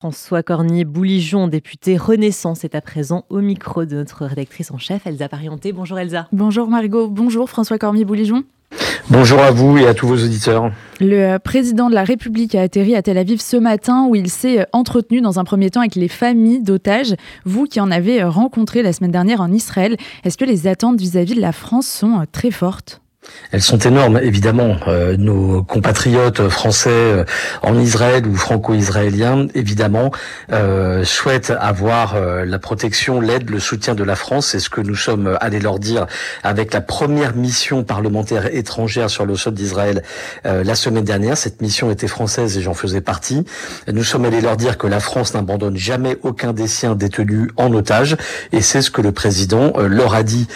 François Cornier-Bouligeon, député Renaissance, est à présent au micro de notre rédactrice en chef, Elsa Parienté. Bonjour Elsa. Bonjour Margot, bonjour François Cornier-Bouligeon. Bonjour à vous et à tous vos auditeurs. Le euh, président de la République a atterri à Tel Aviv ce matin où il s'est euh, entretenu dans un premier temps avec les familles d'otages. Vous qui en avez euh, rencontré la semaine dernière en Israël, est-ce que les attentes vis-à-vis de la France sont très fortes? Elles sont énormes, évidemment. Euh, nos compatriotes français euh, en Israël ou franco-israéliens, évidemment, euh, souhaitent avoir la protection, l'aide, le soutien de la France. C'est ce que nous sommes allés leur dire avec la première mission parlementaire étrangère sur le sol d'Israël la semaine dernière. Cette mission était française et j'en faisais partie. Nous sommes allés leur dire que la France n'abandonne jamais aucun des siens détenus en otage. Et c'est ce que le président leur a dit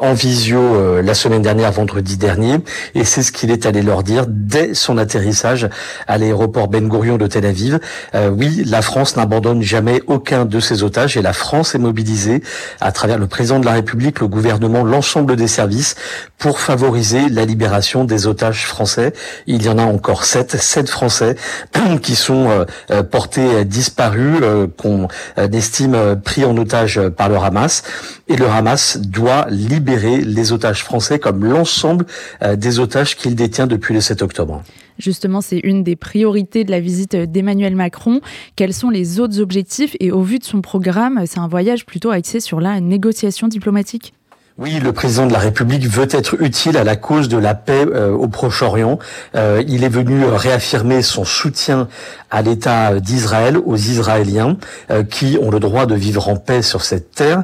en visio la semaine dernière, vendredi dernier, et c'est ce qu'il est allé leur dire dès son atterrissage à l'aéroport Ben Gurion de Tel Aviv. Euh, oui, la France n'abandonne jamais aucun de ses otages et la France est mobilisée à travers le président de la République, le gouvernement, l'ensemble des services pour favoriser la libération des otages français. Il y en a encore sept, sept Français qui sont euh, euh, portés disparus, qu'on estime pris en otage par le Hamas. Et le Hamas doit libérer les otages français comme l'ensemble euh, des otages qu'il détient depuis le 7 octobre. Justement, c'est une des priorités de la visite d'Emmanuel Macron. Quels sont les autres objectifs Et au vu de son programme, c'est un voyage plutôt axé sur la négociation diplomatique? Oui, le président de la République veut être utile à la cause de la paix euh, au Proche-Orient. Euh, il est venu réaffirmer son soutien à l'État d'Israël, aux Israéliens, euh, qui ont le droit de vivre en paix sur cette terre,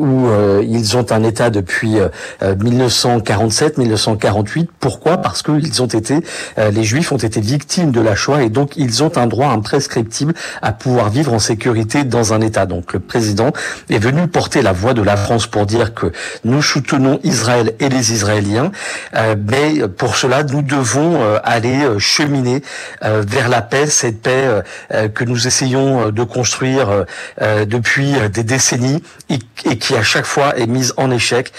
où ils ont un État depuis 1947-1948. Pourquoi? Parce qu'ils ont été, les Juifs ont été victimes de la Shoah et donc ils ont un droit imprescriptible à pouvoir vivre en sécurité dans un État. Donc le président est venu porter la voix de la France pour dire que nous soutenons Israël et les Israéliens, euh, mais pour cela, nous devons euh, aller euh, cheminer vers la paix, cette paix que nous essayons de construire depuis des décennies et, qui à chaque fois est mise en échec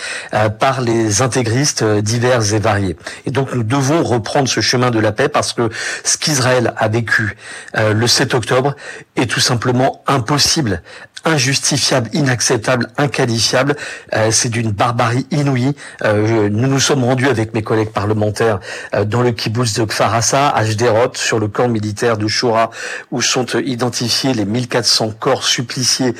par les intégristes divers et variés. Et donc nous devons reprendre ce chemin de la paix parce que ce qu'Israël a vécu le 7 octobre est tout simplement impossible injustifiable, inacceptable, inqualifiable. Euh, c'est d'une barbarie inouïe. Euh, nous nous sommes rendus avec mes collègues parlementaires euh, dans le kibbutz de Kfarasa, à Jderot, sur le camp militaire de Shura, où sont identifiés les 1400 corps suppliciés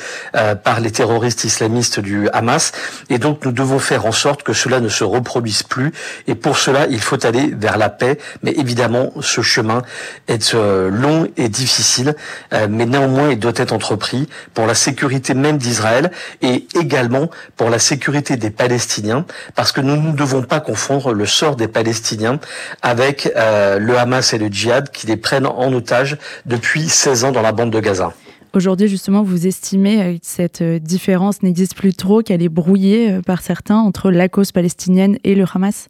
par les terroristes islamistes du Hamas. Et donc nous devons faire en sorte que cela ne se reproduise plus. Et pour cela, il faut aller vers la paix. Mais évidemment, ce chemin est long et difficile. mais néanmoins, il doit être entrepris pour la sécurité sécurité même d'Israël et également pour la sécurité des Palestiniens, parce que nous ne devons pas confondre le sort des Palestiniens avec euh, le Hamas et le djihad qui les prennent en otage depuis 16 ans dans la bande de Gaza. Aujourd'hui, justement, vous estimez euh, que cette euh, différence n'existe plus trop, qu'elle est brouillée par certains entre la cause palestinienne et le Hamas?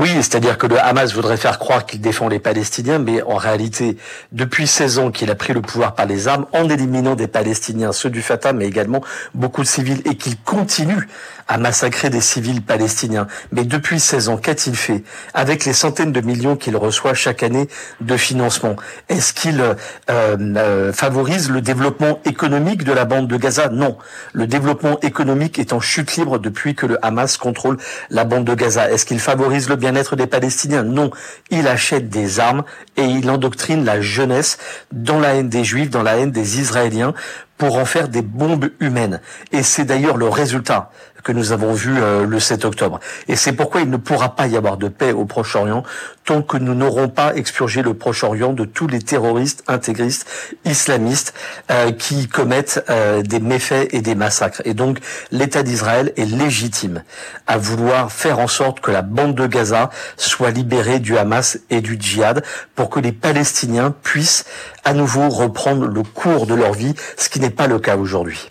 Oui, c'est-à-dire que le Hamas voudrait faire croire qu'il défend les Palestiniens, mais en réalité, depuis 16 ans qu'il a pris le pouvoir par les armes, en éliminant des Palestiniens, ceux du Fatah, mais également beaucoup de civils, et qu'il continue à massacrer des civils palestiniens. Mais depuis 16 ans, qu'a-t-il fait avec les centaines de millions qu'il reçoit chaque année de financement? Est-ce qu'il euh, euh, favorise le développement économique de la bande de Gaza? Non. Le développement économique est en chute libre depuis que le Hamas contrôle la bande de Gaza. Est-ce qu'il favorise le bien-être des Palestiniens Non. Il achète des armes et il endoctrine la jeunesse dans la haine des Juifs, dans la haine des Israéliens pour en faire des bombes humaines. Et c'est d'ailleurs le résultat que nous avons vu euh, le 7 octobre. Et c'est pourquoi il ne pourra pas y avoir de paix au Proche-Orient tant que nous n'aurons pas expurgé le Proche-Orient de tous les terroristes intégristes islamistes euh, qui commettent euh, des méfaits et des massacres. Et donc l'État d'Israël est légitime à vouloir faire en sorte que la bande de Gaza soit libérée du Hamas et du djihad pour que les Palestiniens puissent à nouveau reprendre le cours de leur vie, ce qui n'est pas le cas aujourd'hui.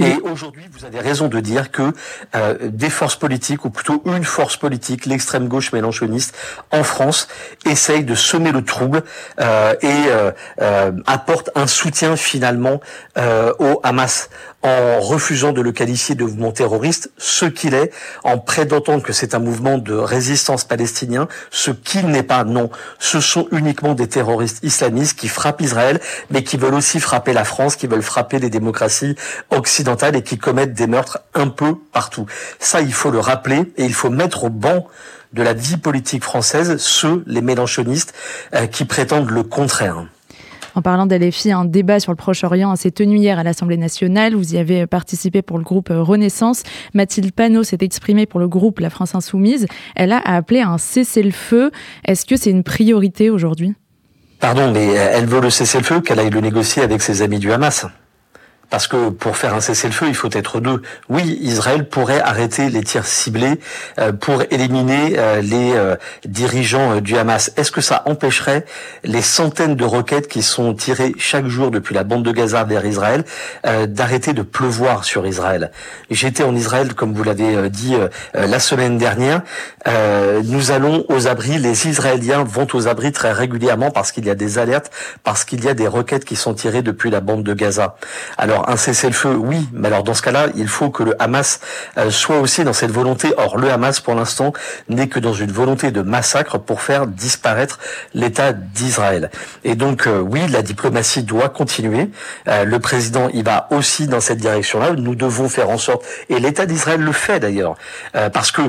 Et aujourd'hui, vous avez raison de dire que euh, des forces politiques, ou plutôt une force politique, l'extrême gauche mélanchoniste, en France, essaye de semer le trouble euh, et euh, euh, apporte un soutien finalement euh, au Hamas en refusant de le qualifier de mouvement terroriste, ce qu'il est, en prétendant que c'est un mouvement de résistance palestinien, ce qu'il n'est pas. Non, ce sont uniquement des terroristes islamistes qui frappent Israël, mais qui veulent aussi frapper la France, qui veulent frapper les démocraties occidentales et qui commettent des meurtres un peu partout. Ça, il faut le rappeler et il faut mettre au banc de la vie politique française ceux, les mélanchonistes, euh, qui prétendent le contraire. En parlant d'LFI, un débat sur le Proche-Orient s'est tenu hier à l'Assemblée nationale. Vous y avez participé pour le groupe Renaissance. Mathilde Panot s'est exprimée pour le groupe La France Insoumise. Elle a appelé un cessez-le-feu. Est-ce que c'est une priorité aujourd'hui? Pardon, mais elle veut le cessez-le-feu, qu'elle aille le négocier avec ses amis du Hamas. Parce que pour faire un cessez-le-feu, il faut être deux. Oui, Israël pourrait arrêter les tirs ciblés euh, pour éliminer euh, les euh, dirigeants du Hamas. Est-ce que ça empêcherait les centaines de roquettes qui sont tirées chaque jour depuis la bande de Gaza vers Israël d'arrêter de pleuvoir sur Israël? J'étais en Israël, comme vous l'avez dit la semaine dernière. nous allons aux abris. Les Israéliens vont aux abris très régulièrement parce qu'il y a des alertes, parce qu'il y a des roquettes qui sont tirées depuis la bande de Gaza. Alors un cessez-le-feu, oui, mais alors dans ce cas-là, il faut que le Hamas euh, soit aussi dans cette volonté. Or, le Hamas, pour l'instant, n'est que dans une volonté de massacre pour faire disparaître l'État d'Israël. Et donc, euh, oui, la diplomatie doit continuer. Euh, le président, il va aussi dans cette direction-là. Nous devons faire en sorte, et l'État d'Israël le fait d'ailleurs, parce que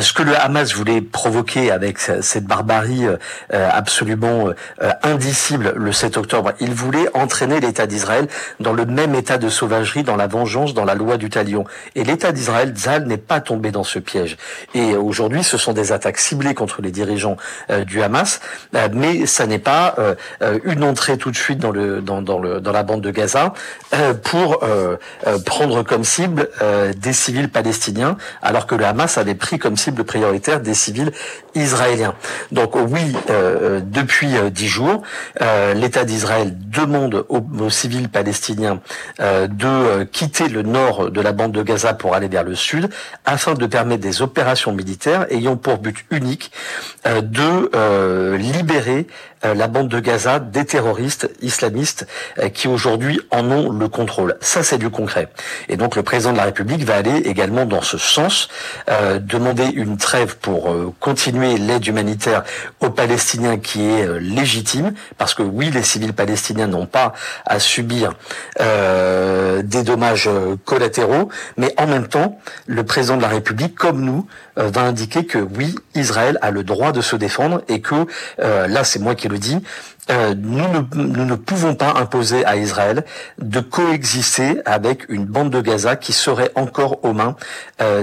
ce que le Hamas voulait provoquer avec cette barbarie absolument indicible le 7 octobre, il voulait entraîner l'État d'Israël dans le même de sauvagerie dans la vengeance, dans la loi du talion. Et l'État d'Israël, Zal, n'est pas tombé dans ce piège. Et aujourd'hui, ce sont des attaques ciblées contre les dirigeants euh, du Hamas, euh, mais ça n'est pas euh, une entrée tout de suite dans le dans, le dans la bande de Gaza pour prendre comme cible des civils palestiniens, alors que le Hamas avait pris comme cible prioritaire des civils israéliens. Donc oui, depuis dix jours, l'État d'Israël demande aux, civils palestiniens euh, de euh, quitter le nord de la bande de Gaza pour aller vers le sud, afin de permettre des opérations militaires ayant pour but unique euh, de libérer la bande de Gaza des terroristes islamistes qui aujourd'hui en ont le contrôle. Ça, c'est du concret. Et donc le président de la République va aller également dans ce sens, demander une trêve pour continuer l'aide humanitaire aux Palestiniens qui est légitime, parce que oui, les civils palestiniens n'ont pas à subir euh, des dommages euh, collatéraux, mais en même temps, le président de la République, comme nous, euh, va indiquer que oui, Israël a le droit de se défendre et que, là c'est moi qui le dis, nous, ne, nous ne pouvons pas imposer à Israël de coexister avec une bande de Gaza qui serait encore aux mains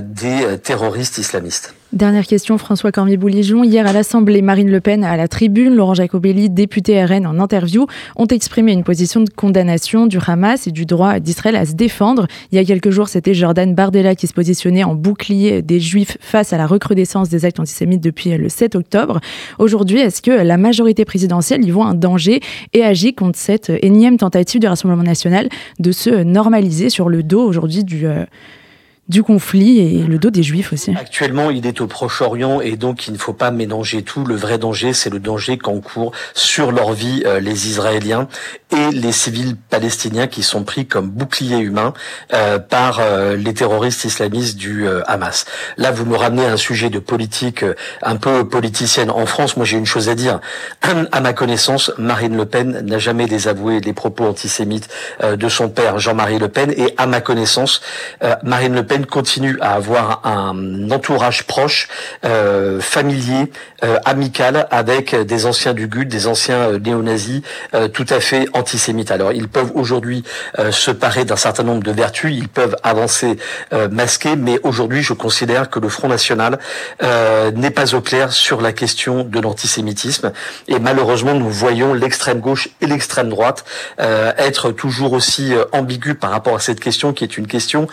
des terroristes islamistes. Dernière question, François Cormier-Bouligeon. Hier à l'Assemblée, Marine Le Pen à la tribune, Laurent Jacobelli, député RN en interview, ont exprimé une position de condamnation du Hamas et du droit d'Israël à se défendre. Il y a quelques jours, c'était Jordan Bardella qui se positionnait en bouclier des Juifs face à la recrudescence des actes antisémites depuis le 7 octobre. Aujourd'hui, est-ce que la majorité présidentielle y voit un danger et agit contre cette énième tentative du Rassemblement national de se normaliser sur le dos aujourd'hui du, euh, du conflit et le dos des Juifs aussi. Actuellement, il est au Proche-Orient et donc il ne faut pas mélanger tout. Le vrai danger, c'est le danger qu'encourent sur leur vie euh, les Israéliens et les civils palestiniens qui sont pris comme boucliers humains euh, par euh, les terroristes islamistes du Hamas. Là, vous me ramenez à un sujet de politique un peu politicienne. En France, moi j'ai une chose à dire. À ma connaissance, Marine Le Pen n'a jamais désavoué les propos antisémites de son père Jean-Marie Le Pen et à ma connaissance, Marine Le Pen continue à avoir un entourage proche, euh, familier, euh, amical, avec des anciens du GUD, des anciens euh, néo-nazis, tout à fait antisémites. Alors ils peuvent aujourd'hui se parer d'un certain nombre de vertus, ils peuvent avancer masqués, mais aujourd'hui je considère que le Front National n'est pas au clair sur la question de l'antisémitisme. Et malheureusement, nous voyons l'extrême gauche et l'extrême droite être toujours aussi ambigus par rapport à cette question qui est une question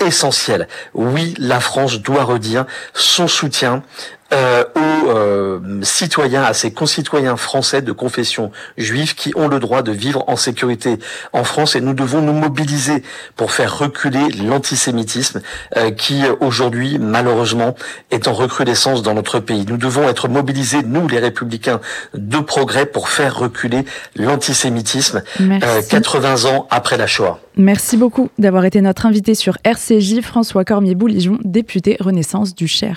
essentiel. Oui, la France doit redire son soutien euh, aux euh, citoyens, à ces concitoyens français de confession juive qui ont le droit de vivre en sécurité en France et nous devons nous mobiliser pour faire reculer l'antisémitisme euh, qui aujourd'hui malheureusement est en recrudescence dans notre pays. Nous devons être mobilisés, nous les républicains de progrès, pour faire reculer l'antisémitisme 80 ans après la Shoah. Merci beaucoup d'avoir été notre invité sur RCJ, François Cormier-Bouligeon, député Renaissance du Cher.